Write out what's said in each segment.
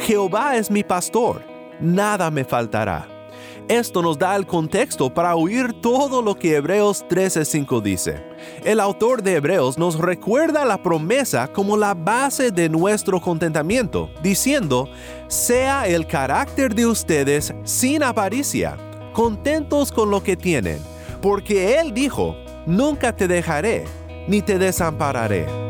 Jehová es mi pastor, nada me faltará. Esto nos da el contexto para oír todo lo que Hebreos 13:5 dice. El autor de Hebreos nos recuerda la promesa como la base de nuestro contentamiento, diciendo, sea el carácter de ustedes sin avaricia, contentos con lo que tienen, porque Él dijo, nunca te dejaré, ni te desampararé.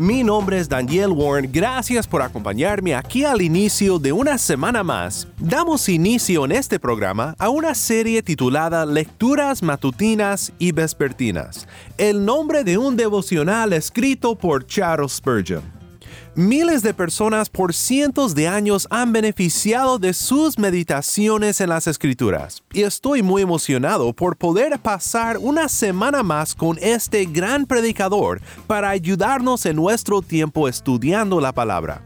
Mi nombre es Daniel Warren, gracias por acompañarme aquí al inicio de una semana más. Damos inicio en este programa a una serie titulada Lecturas Matutinas y Vespertinas, el nombre de un devocional escrito por Charles Spurgeon. Miles de personas por cientos de años han beneficiado de sus meditaciones en las escrituras y estoy muy emocionado por poder pasar una semana más con este gran predicador para ayudarnos en nuestro tiempo estudiando la palabra.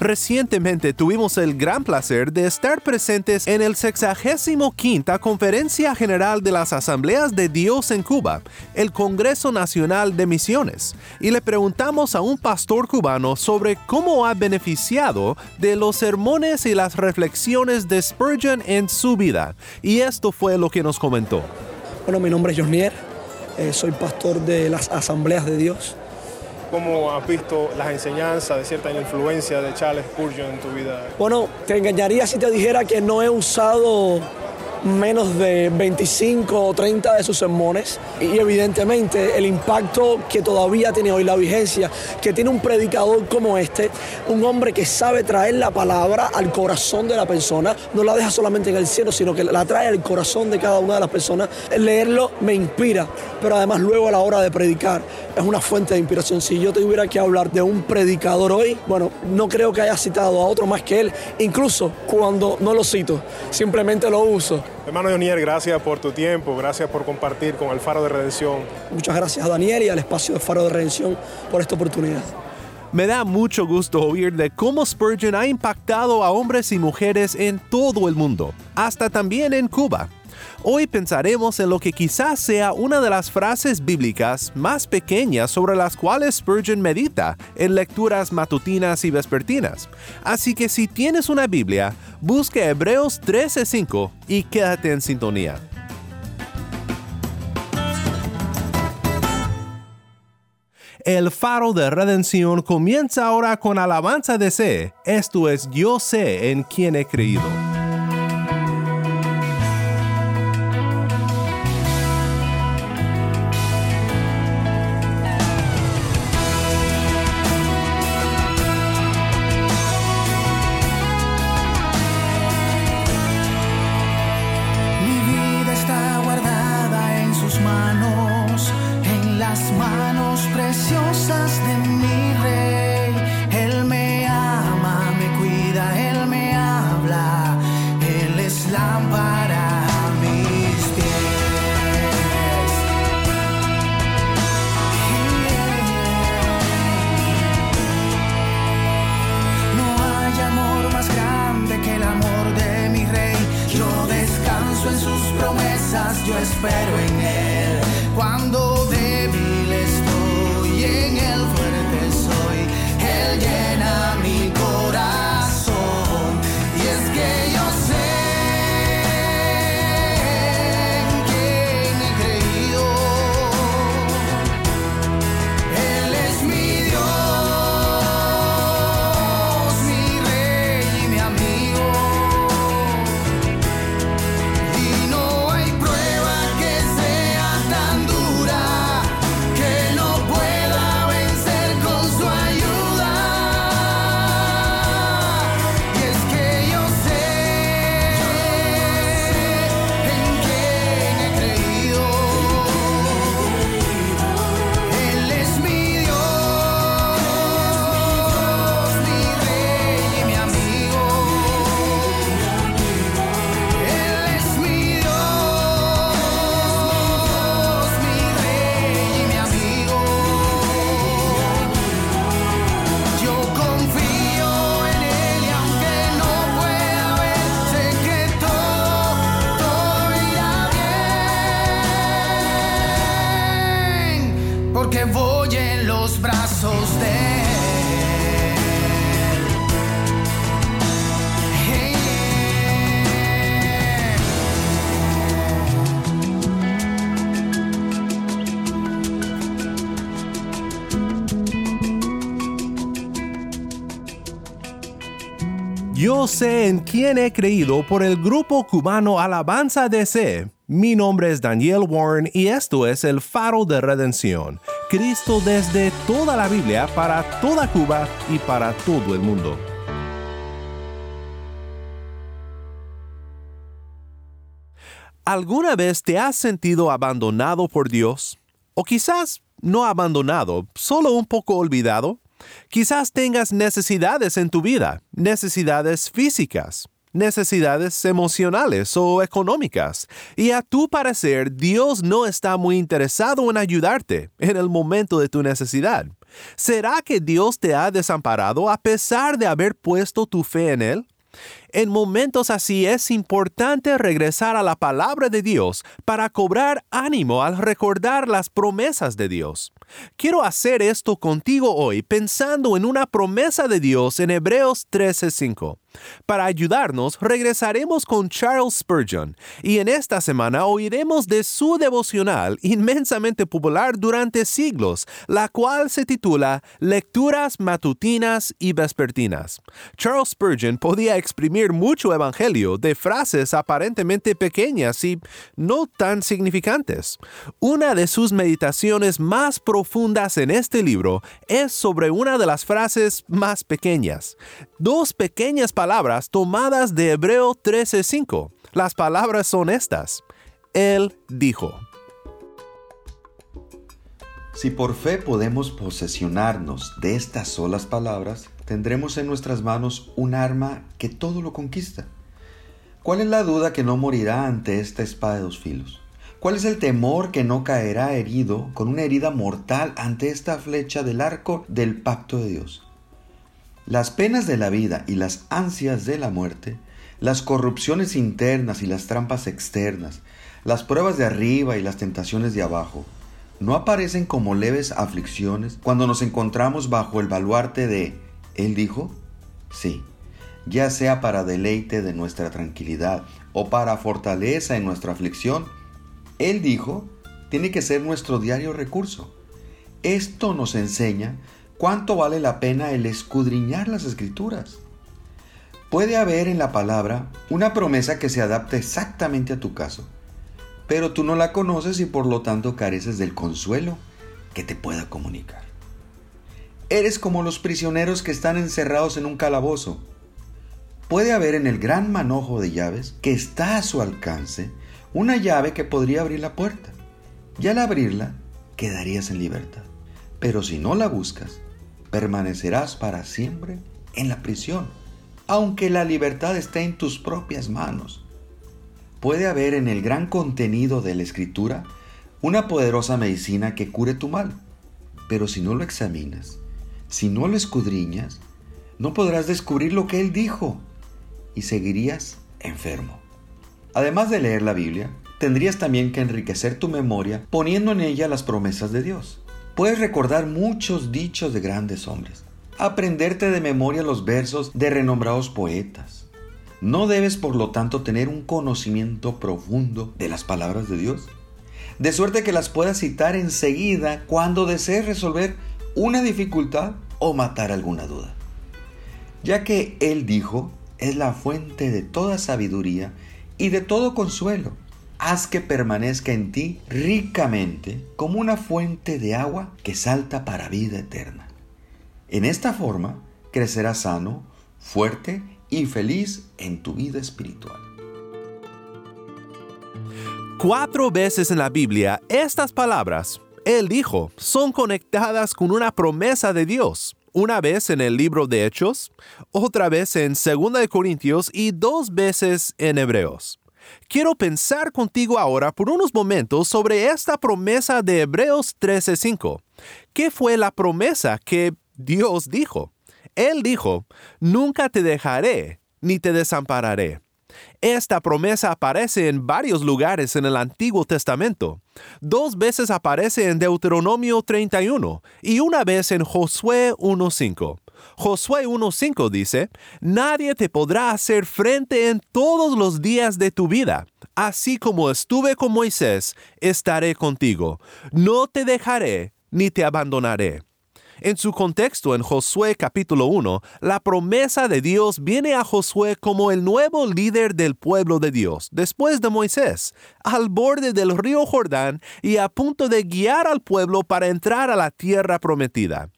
Recientemente tuvimos el gran placer de estar presentes en el 65 Conferencia General de las Asambleas de Dios en Cuba, el Congreso Nacional de Misiones, y le preguntamos a un pastor cubano sobre cómo ha beneficiado de los sermones y las reflexiones de Spurgeon en su vida, y esto fue lo que nos comentó. Bueno, mi nombre es Josnier, eh, soy pastor de las Asambleas de Dios ¿Cómo has visto las enseñanzas de cierta influencia de Charles Spurgeon en tu vida? Bueno, te engañaría si te dijera que no he usado menos de 25 o 30 de sus sermones y evidentemente el impacto que todavía tiene hoy la vigencia, que tiene un predicador como este, un hombre que sabe traer la palabra al corazón de la persona, no la deja solamente en el cielo, sino que la trae al corazón de cada una de las personas. Leerlo me inspira, pero además luego a la hora de predicar es una fuente de inspiración. Si yo tuviera que hablar de un predicador hoy, bueno, no creo que haya citado a otro más que él, incluso cuando no lo cito, simplemente lo uso Hermano Daniel, gracias por tu tiempo, gracias por compartir con el Faro de Redención. Muchas gracias a Daniel y al espacio de Faro de Redención por esta oportunidad. Me da mucho gusto oír de cómo Spurgeon ha impactado a hombres y mujeres en todo el mundo, hasta también en Cuba. Hoy pensaremos en lo que quizás sea una de las frases bíblicas más pequeñas sobre las cuales Spurgeon medita en lecturas matutinas y vespertinas. Así que si tienes una Biblia, busque Hebreos 13:5 y quédate en sintonía. El faro de redención comienza ahora con alabanza de sé, esto es yo sé en quien he creído. Sé en quién he creído por el grupo cubano Alabanza DC. Mi nombre es Daniel Warren y esto es el faro de redención. Cristo desde toda la Biblia para toda Cuba y para todo el mundo. ¿Alguna vez te has sentido abandonado por Dios? O quizás no abandonado, solo un poco olvidado. Quizás tengas necesidades en tu vida, necesidades físicas, necesidades emocionales o económicas, y a tu parecer Dios no está muy interesado en ayudarte en el momento de tu necesidad. ¿Será que Dios te ha desamparado a pesar de haber puesto tu fe en Él? En momentos así es importante regresar a la palabra de Dios para cobrar ánimo al recordar las promesas de Dios. Quiero hacer esto contigo hoy pensando en una promesa de Dios en Hebreos 13:5. Para ayudarnos, regresaremos con Charles Spurgeon y en esta semana oiremos de su devocional inmensamente popular durante siglos, la cual se titula Lecturas matutinas y vespertinas. Charles Spurgeon podía exprimir mucho evangelio de frases aparentemente pequeñas y no tan significantes. Una de sus meditaciones más profundas en este libro es sobre una de las frases más pequeñas. Dos pequeñas palabras tomadas de Hebreo 13:5. Las palabras son estas. Él dijo. Si por fe podemos posesionarnos de estas solas palabras, tendremos en nuestras manos un arma que todo lo conquista. ¿Cuál es la duda que no morirá ante esta espada de dos filos? ¿Cuál es el temor que no caerá herido con una herida mortal ante esta flecha del arco del pacto de Dios? Las penas de la vida y las ansias de la muerte, las corrupciones internas y las trampas externas, las pruebas de arriba y las tentaciones de abajo, no aparecen como leves aflicciones cuando nos encontramos bajo el baluarte de Él dijo? Sí, ya sea para deleite de nuestra tranquilidad o para fortaleza en nuestra aflicción, Él dijo tiene que ser nuestro diario recurso. Esto nos enseña cuánto vale la pena el escudriñar las escrituras. Puede haber en la palabra una promesa que se adapte exactamente a tu caso, pero tú no la conoces y por lo tanto careces del consuelo que te pueda comunicar. Eres como los prisioneros que están encerrados en un calabozo. Puede haber en el gran manojo de llaves que está a su alcance una llave que podría abrir la puerta, y al abrirla quedarías en libertad. Pero si no la buscas, permanecerás para siempre en la prisión, aunque la libertad esté en tus propias manos. Puede haber en el gran contenido de la escritura una poderosa medicina que cure tu mal, pero si no lo examinas, si no lo escudriñas, no podrás descubrir lo que Él dijo y seguirías enfermo. Además de leer la Biblia, tendrías también que enriquecer tu memoria poniendo en ella las promesas de Dios. Puedes recordar muchos dichos de grandes hombres, aprenderte de memoria los versos de renombrados poetas. No debes por lo tanto tener un conocimiento profundo de las palabras de Dios, de suerte que las puedas citar enseguida cuando desees resolver una dificultad o matar alguna duda. Ya que Él dijo, es la fuente de toda sabiduría y de todo consuelo haz que permanezca en ti ricamente como una fuente de agua que salta para vida eterna. En esta forma crecerás sano, fuerte y feliz en tu vida espiritual. Cuatro veces en la Biblia estas palabras, Él dijo, son conectadas con una promesa de Dios. Una vez en el libro de Hechos, otra vez en 2 Corintios y dos veces en Hebreos. Quiero pensar contigo ahora por unos momentos sobre esta promesa de Hebreos 13:5. ¿Qué fue la promesa que Dios dijo? Él dijo, nunca te dejaré ni te desampararé. Esta promesa aparece en varios lugares en el Antiguo Testamento. Dos veces aparece en Deuteronomio 31 y una vez en Josué 1.5. Josué 1.5 dice, Nadie te podrá hacer frente en todos los días de tu vida. Así como estuve con Moisés, estaré contigo. No te dejaré ni te abandonaré. En su contexto en Josué capítulo 1, la promesa de Dios viene a Josué como el nuevo líder del pueblo de Dios, después de Moisés, al borde del río Jordán y a punto de guiar al pueblo para entrar a la tierra prometida.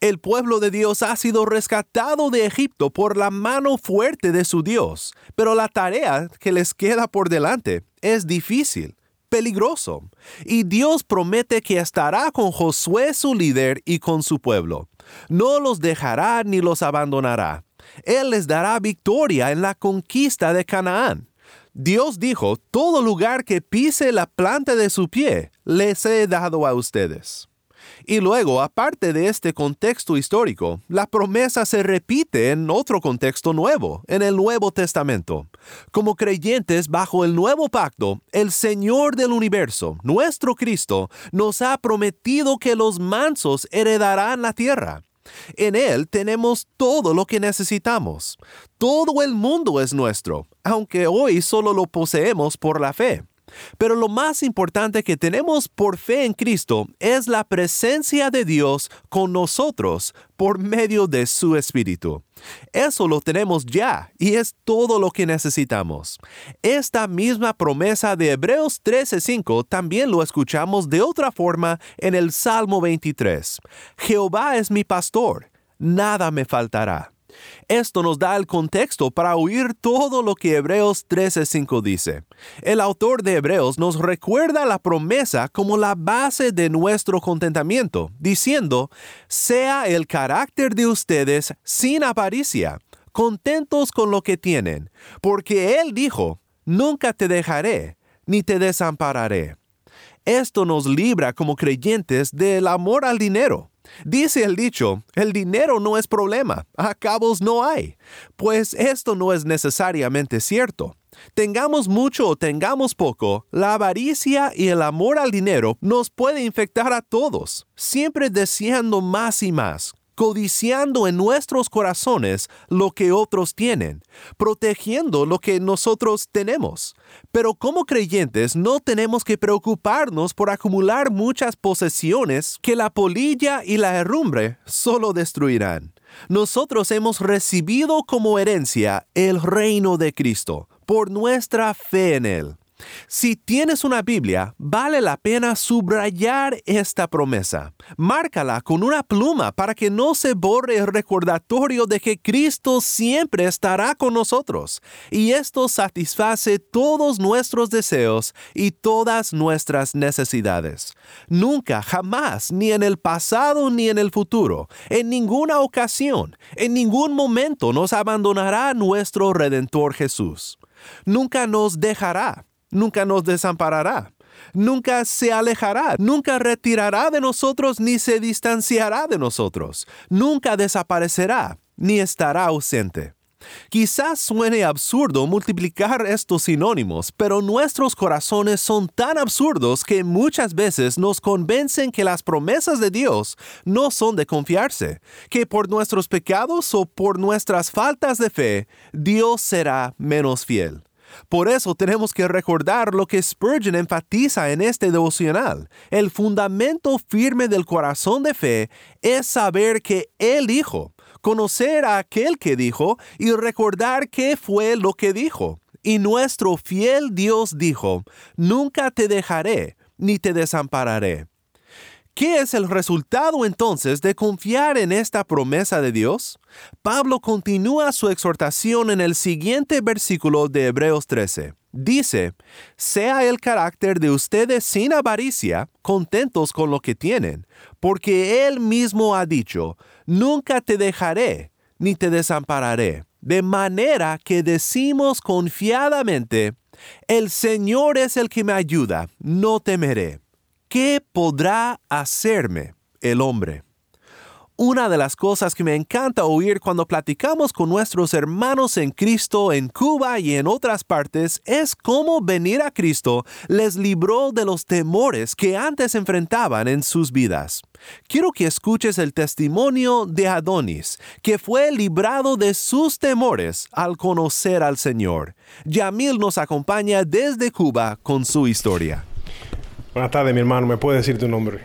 El pueblo de Dios ha sido rescatado de Egipto por la mano fuerte de su Dios, pero la tarea que les queda por delante es difícil peligroso. Y Dios promete que estará con Josué su líder y con su pueblo. No los dejará ni los abandonará. Él les dará victoria en la conquista de Canaán. Dios dijo, todo lugar que pise la planta de su pie, les he dado a ustedes. Y luego, aparte de este contexto histórico, la promesa se repite en otro contexto nuevo, en el Nuevo Testamento. Como creyentes bajo el nuevo pacto, el Señor del universo, nuestro Cristo, nos ha prometido que los mansos heredarán la tierra. En Él tenemos todo lo que necesitamos. Todo el mundo es nuestro, aunque hoy solo lo poseemos por la fe. Pero lo más importante que tenemos por fe en Cristo es la presencia de Dios con nosotros por medio de su Espíritu. Eso lo tenemos ya y es todo lo que necesitamos. Esta misma promesa de Hebreos 13:5 también lo escuchamos de otra forma en el Salmo 23. Jehová es mi pastor, nada me faltará. Esto nos da el contexto para oír todo lo que Hebreos 13:5 dice. El autor de Hebreos nos recuerda la promesa como la base de nuestro contentamiento, diciendo, sea el carácter de ustedes sin avaricia, contentos con lo que tienen, porque Él dijo, nunca te dejaré, ni te desampararé. Esto nos libra como creyentes del amor al dinero Dice el dicho, el dinero no es problema, a cabos no hay. Pues esto no es necesariamente cierto. Tengamos mucho o tengamos poco, la avaricia y el amor al dinero nos puede infectar a todos, siempre deseando más y más, codiciando en nuestros corazones lo que otros tienen, protegiendo lo que nosotros tenemos. Pero como creyentes no tenemos que preocuparnos por acumular muchas posesiones que la polilla y la herrumbre solo destruirán. Nosotros hemos recibido como herencia el reino de Cristo por nuestra fe en Él. Si tienes una Biblia, vale la pena subrayar esta promesa. Márcala con una pluma para que no se borre el recordatorio de que Cristo siempre estará con nosotros. Y esto satisface todos nuestros deseos y todas nuestras necesidades. Nunca, jamás, ni en el pasado ni en el futuro, en ninguna ocasión, en ningún momento nos abandonará nuestro Redentor Jesús. Nunca nos dejará nunca nos desamparará, nunca se alejará, nunca retirará de nosotros ni se distanciará de nosotros, nunca desaparecerá ni estará ausente. Quizás suene absurdo multiplicar estos sinónimos, pero nuestros corazones son tan absurdos que muchas veces nos convencen que las promesas de Dios no son de confiarse, que por nuestros pecados o por nuestras faltas de fe, Dios será menos fiel. Por eso tenemos que recordar lo que Spurgeon enfatiza en este devocional. El fundamento firme del corazón de fe es saber que Él dijo, conocer a aquel que dijo y recordar qué fue lo que dijo. Y nuestro fiel Dios dijo, nunca te dejaré ni te desampararé. ¿Qué es el resultado entonces de confiar en esta promesa de Dios? Pablo continúa su exhortación en el siguiente versículo de Hebreos 13. Dice, sea el carácter de ustedes sin avaricia, contentos con lo que tienen, porque Él mismo ha dicho, nunca te dejaré, ni te desampararé. De manera que decimos confiadamente, el Señor es el que me ayuda, no temeré. ¿Qué podrá hacerme el hombre? Una de las cosas que me encanta oír cuando platicamos con nuestros hermanos en Cristo en Cuba y en otras partes es cómo venir a Cristo les libró de los temores que antes enfrentaban en sus vidas. Quiero que escuches el testimonio de Adonis, que fue librado de sus temores al conocer al Señor. Yamil nos acompaña desde Cuba con su historia. Buenas tardes, mi hermano. ¿Me puede decir tu nombre?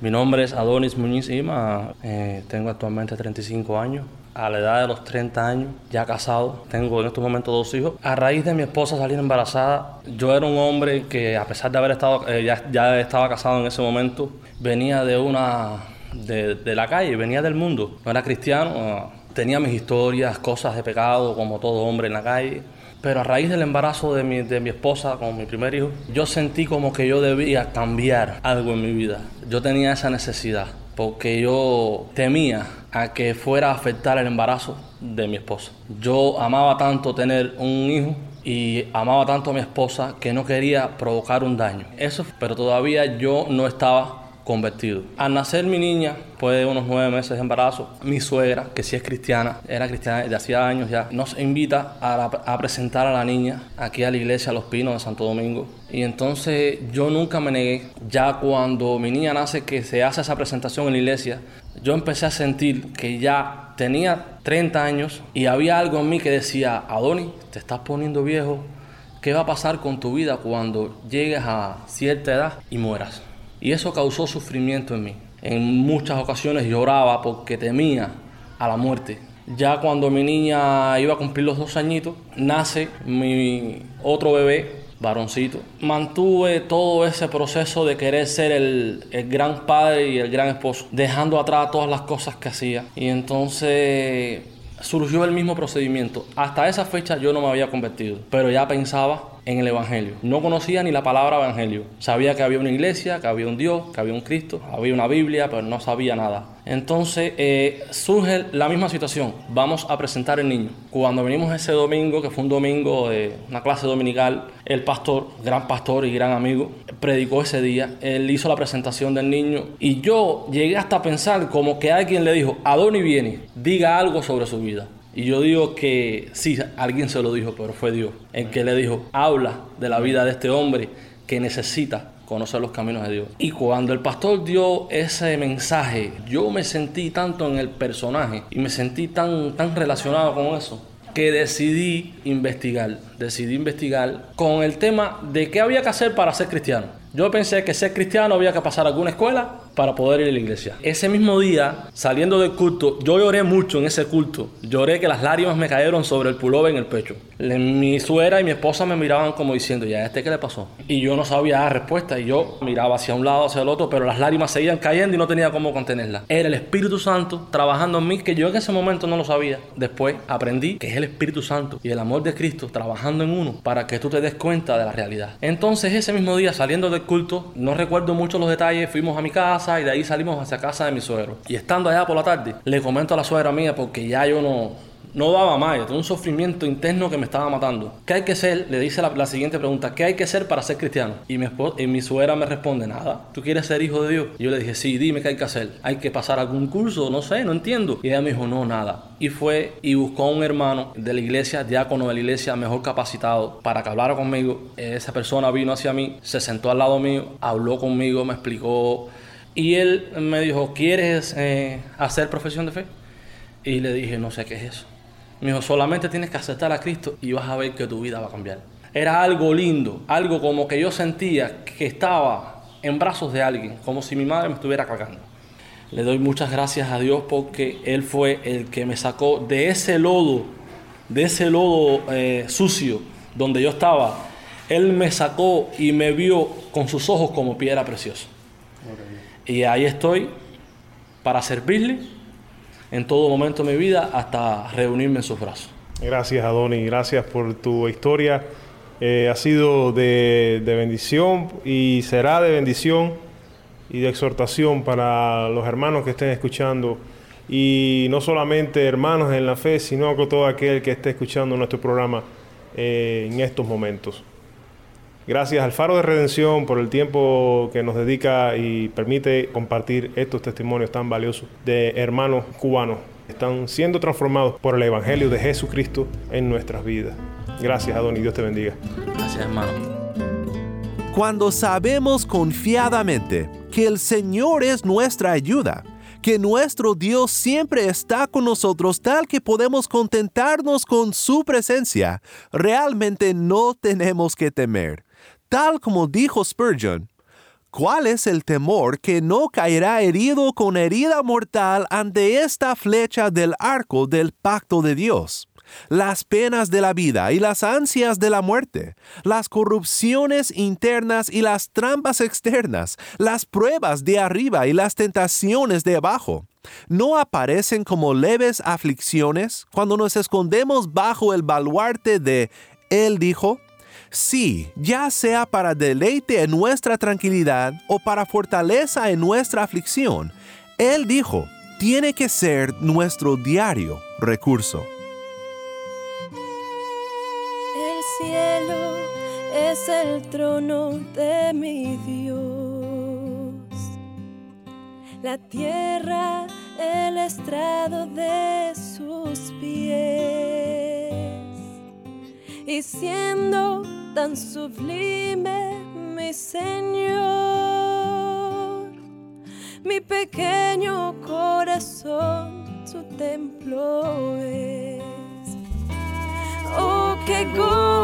Mi nombre es Adonis Muñiz Ima, eh, tengo actualmente 35 años. A la edad de los 30 años, ya casado, tengo en estos momentos dos hijos. A raíz de mi esposa salir embarazada, yo era un hombre que a pesar de haber estado, eh, ya, estaba casado en ese momento, venía de una, de, de la calle, venía del mundo. No era cristiano, tenía mis historias, cosas de pecado, como todo hombre en la calle. Pero a raíz del embarazo de mi, de mi esposa con mi primer hijo, yo sentí como que yo debía cambiar algo en mi vida. Yo tenía esa necesidad porque yo temía a que fuera a afectar el embarazo de mi esposa. Yo amaba tanto tener un hijo y amaba tanto a mi esposa que no quería provocar un daño. Eso, pero todavía yo no estaba convertido. Al nacer mi niña, después de unos nueve meses de embarazo, mi suegra, que sí es cristiana, era cristiana desde hacía años ya, nos invita a, a, presentar a la niña aquí a la iglesia Los Pinos de Santo Domingo. Y entonces yo nunca me negué. Ya cuando mi niña nace, que se hace esa presentación en la iglesia, yo empecé a sentir que ya tenía 30 años y había algo en mí que decía, Adoni, te estás poniendo viejo, ¿qué va a pasar con tu vida cuando llegues a cierta edad y mueras? Y eso causó sufrimiento en mí. En muchas ocasiones lloraba porque temía a la muerte. Ya cuando mi niña iba a cumplir los dos añitos, nace mi otro bebé, varoncito. Mantuve todo ese proceso de querer ser el, gran padre y el gran esposo, dejando atrás todas las cosas que hacía. Y entonces surgió el mismo procedimiento. Hasta esa fecha yo no me había convertido, pero ya pensaba en el Evangelio. No conocía ni la palabra Evangelio. Sabía que había una iglesia, que había un Dios, que había un Cristo, había una Biblia, pero no sabía nada. Entonces eh, surge la misma situación. Vamos a presentar el niño. Cuando venimos ese domingo, que fue un domingo de una clase dominical, el pastor, gran pastor y gran amigo, predicó ese día. Él hizo la presentación del niño y yo llegué hasta pensar como que alguien le dijo, Adoni viene, diga algo sobre su vida. Y yo digo que sí, alguien se lo dijo, pero fue Dios el que le dijo, habla de la vida de este hombre que necesita conocer los caminos de Dios. Y cuando el pastor dio ese mensaje, yo me sentí tanto en el personaje y me sentí tan, tan relacionado con eso que decidí investigar, decidí investigar con el tema de qué había que hacer para ser cristiano. Yo pensé que ser cristiano había que pasar alguna escuela para poder ir a la iglesia. Ese mismo día, saliendo del culto, yo lloré mucho en ese culto. Lloré que las lágrimas me cayeron sobre el pullover en el pecho. Mi suegra y mi esposa me miraban como diciendo, ¿ya este qué le pasó? Y yo no sabía la respuesta y yo miraba hacia un lado, hacia el otro, pero las lágrimas seguían cayendo y no tenía cómo contenerlas. Era el Espíritu Santo trabajando en mí que yo en ese momento no lo sabía. Después aprendí que es el Espíritu Santo y el amor de Cristo trabajando en uno para que tú te des cuenta de la realidad. Entonces ese mismo día, saliendo del culto, no recuerdo mucho los detalles, fuimos a mi casa y de ahí salimos hacia casa de mi suegro. Y estando allá por la tarde, le comento a la suegra mía porque ya yo no, no daba más, yo tenía un sufrimiento interno que me estaba matando. ¿Qué hay que hacer? Le dice la, la siguiente pregunta, ¿qué hay que hacer para ser cristiano? Y mi, esposa, y mi suegra me responde, nada, ¿tú quieres ser hijo de Dios? Y yo le dije, sí, dime qué hay que hacer. ¿Hay que pasar algún curso? No sé, no entiendo. Y ella me dijo, no, nada. Y fue y buscó a un hermano de la iglesia, diácono de la iglesia, mejor capacitado, para que hablara conmigo. Esa persona vino hacia mí, se sentó al lado mío, habló conmigo, me explicó. Y él me dijo, ¿quieres eh, hacer profesión de fe? Y le dije, no sé qué es eso. Me dijo, solamente tienes que aceptar a Cristo y vas a ver que tu vida va a cambiar. Era algo lindo, algo como que yo sentía que estaba en brazos de alguien, como si mi madre me estuviera cargando. Le doy muchas gracias a Dios porque Él fue el que me sacó de ese lodo, de ese lodo eh, sucio donde yo estaba. Él me sacó y me vio con sus ojos como piedra preciosa. Y ahí estoy para servirle en todo momento de mi vida hasta reunirme en sus brazos. Gracias, Adoni. Gracias por tu historia. Eh, ha sido de, de, bendición y será de bendición y de exhortación para los hermanos que estén escuchando. Y no solamente hermanos en la fe, sino con todo aquel que esté escuchando nuestro programa eh, en estos momentos. Gracias al Faro de Redención por el tiempo que nos dedica y permite compartir estos testimonios tan valiosos de hermanos cubanos que están siendo transformados por el Evangelio de Jesucristo en nuestras vidas. Gracias, Adón, y Dios te bendiga. Gracias, hermano. Cuando sabemos confiadamente que el Señor es nuestra ayuda, que nuestro Dios siempre está con nosotros tal que podemos contentarnos con su presencia, realmente no tenemos que temer. Tal como dijo Spurgeon, ¿Cuál es el temor que no caerá herido con herida mortal ante esta flecha del arco del pacto de Dios? las penas de la vida y las ansias de la muerte, las corrupciones internas y las trampas externas, las pruebas de arriba y las tentaciones de abajo. ¿No aparecen como leves aflicciones cuando nos escondemos bajo el baluarte de Él dijo? Sí, ya sea para deleite en nuestra tranquilidad o para fortaleza en nuestra aflicción, Él dijo, tiene que ser nuestro diario recurso. cielo es el trono de mi Dios. La tierra el estrado de sus pies. Y siendo tan sublime mi Señor, mi pequeño corazón su templo es. Oh, qué gozo,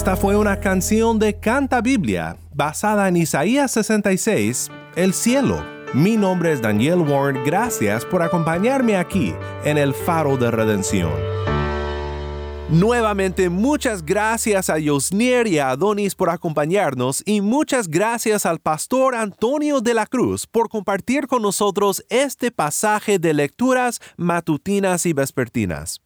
Esta fue una canción de Canta Biblia basada en Isaías 66, El cielo. Mi nombre es Daniel Warren, gracias por acompañarme aquí en el Faro de Redención. Nuevamente muchas gracias a Yosnier y a Adonis por acompañarnos y muchas gracias al pastor Antonio de la Cruz por compartir con nosotros este pasaje de lecturas matutinas y vespertinas.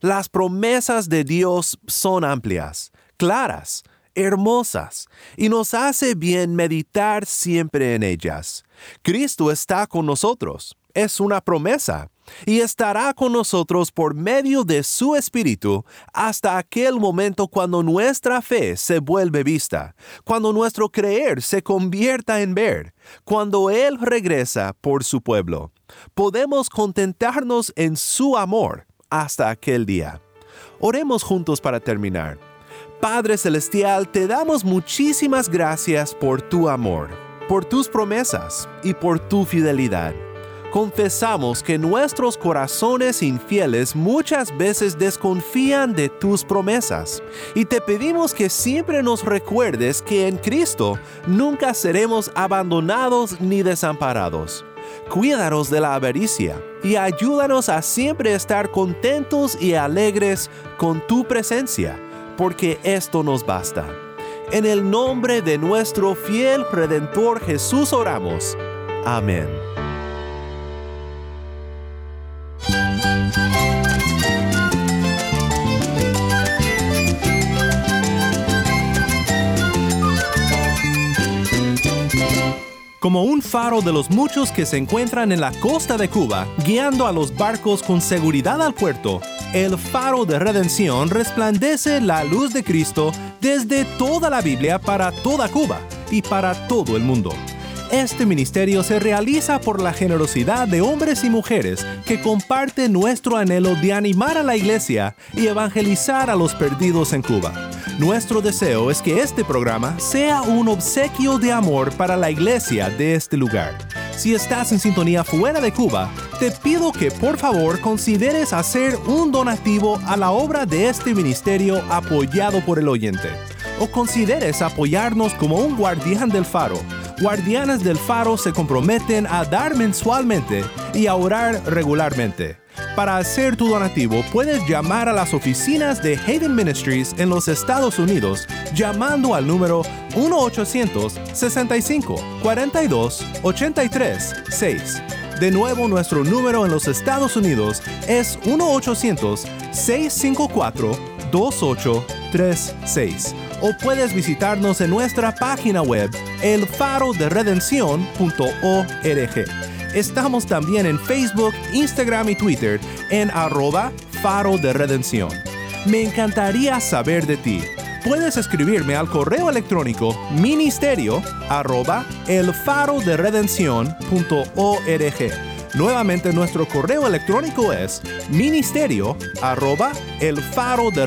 Las promesas de Dios son amplias claras, hermosas, y nos hace bien meditar siempre en ellas. Cristo está con nosotros, es una promesa, y estará con nosotros por medio de su Espíritu hasta aquel momento cuando nuestra fe se vuelve vista, cuando nuestro creer se convierta en ver, cuando Él regresa por su pueblo. Podemos contentarnos en su amor hasta aquel día. Oremos juntos para terminar. Padre Celestial, te damos muchísimas gracias por tu amor, por tus promesas y por tu fidelidad. Confesamos que nuestros corazones infieles muchas veces desconfían de tus promesas y te pedimos que siempre nos recuerdes que en Cristo nunca seremos abandonados ni desamparados. Cuídanos de la avaricia y ayúdanos a siempre estar contentos y alegres con tu presencia porque esto nos basta. En el nombre de nuestro fiel Redentor Jesús oramos. Amén. como un faro de los muchos que se encuentran en la costa de Cuba, guiando a los barcos con seguridad al puerto, el faro de redención resplandece la luz de Cristo desde toda la Biblia para toda Cuba y para todo el mundo. Este ministerio se realiza por la generosidad de hombres y mujeres que comparten nuestro anhelo de animar a la iglesia y evangelizar a los perdidos en Cuba. Nuestro deseo es que este programa sea un obsequio de amor para la iglesia de este lugar. Si estás en sintonía fuera de Cuba, te pido que por favor consideres hacer un donativo a la obra de este ministerio apoyado por el oyente. O consideres apoyarnos como un guardián del faro. Guardianes del faro se comprometen a dar mensualmente y a orar regularmente. Para hacer tu donativo, puedes llamar a las oficinas de Haven Ministries en los Estados Unidos llamando al número 1-800-65-42-83-6. De nuevo, nuestro número en los Estados Unidos es 1-800-654-2836. O puedes visitarnos en nuestra página web elfaroderedención.org. Estamos también en Facebook, Instagram y Twitter en arroba faro de redención. Me encantaría saber de ti. Puedes escribirme al correo electrónico ministerio arroba el faro de Nuevamente nuestro correo electrónico es ministerio arroba el faro de